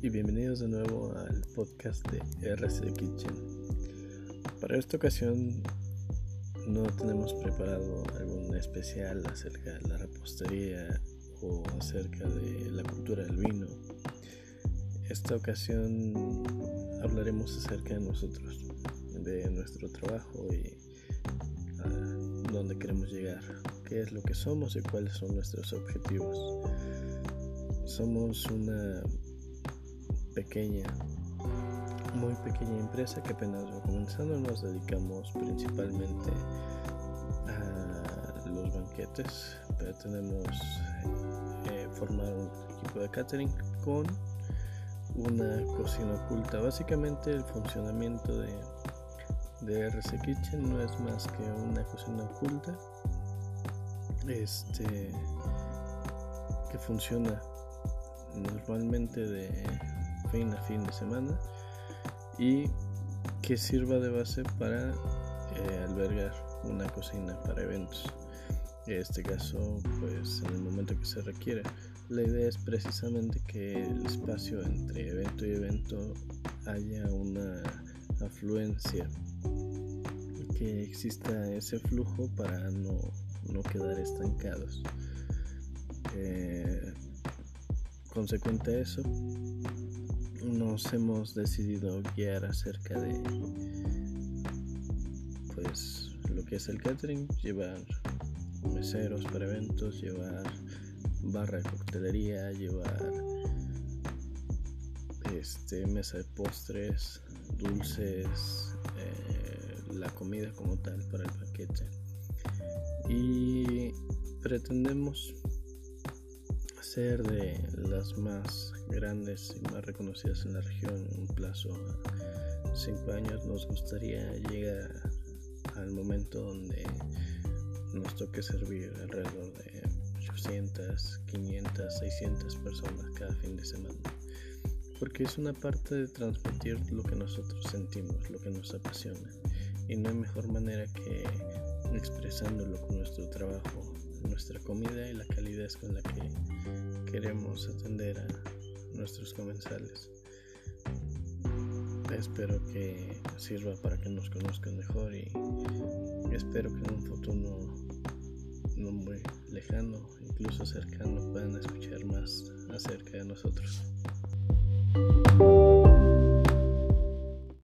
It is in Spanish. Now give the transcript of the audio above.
y bienvenidos de nuevo al podcast de RC Kitchen. Para esta ocasión no tenemos preparado algún especial acerca de la repostería o acerca de la cultura del vino. Esta ocasión hablaremos acerca de nosotros, de nuestro trabajo y a dónde queremos llegar, qué es lo que somos y cuáles son nuestros objetivos. Somos una pequeña, muy pequeña empresa que apenas va comenzando. Nos dedicamos principalmente a los banquetes, pero tenemos eh, formar un equipo de catering con una cocina oculta. Básicamente el funcionamiento de, de RC Kitchen no es más que una cocina oculta este que funciona normalmente de fin a fin de semana y que sirva de base para eh, albergar una cocina para eventos. En este caso, pues en el momento que se requiere. La idea es precisamente que el espacio entre evento y evento haya una afluencia, que exista ese flujo para no, no quedar estancados. Eh, consecuente a eso, nos hemos decidido guiar acerca de pues lo que es el catering, llevar meseros para eventos, llevar barra de coctelería, llevar este mesa de postres, dulces, eh, la comida como tal para el paquete. Y pretendemos ser de las más grandes y más reconocidas en la región en un plazo a 5 años nos gustaría llegar al momento donde nos toque servir alrededor de 800, 500, 600 personas cada fin de semana. Porque es una parte de transmitir lo que nosotros sentimos, lo que nos apasiona. Y no hay mejor manera que expresándolo con nuestro trabajo nuestra comida y la calidad con la que queremos atender a nuestros comensales. Espero que sirva para que nos conozcan mejor y espero que en un futuro no muy lejano, incluso cercano, puedan escuchar más acerca de nosotros.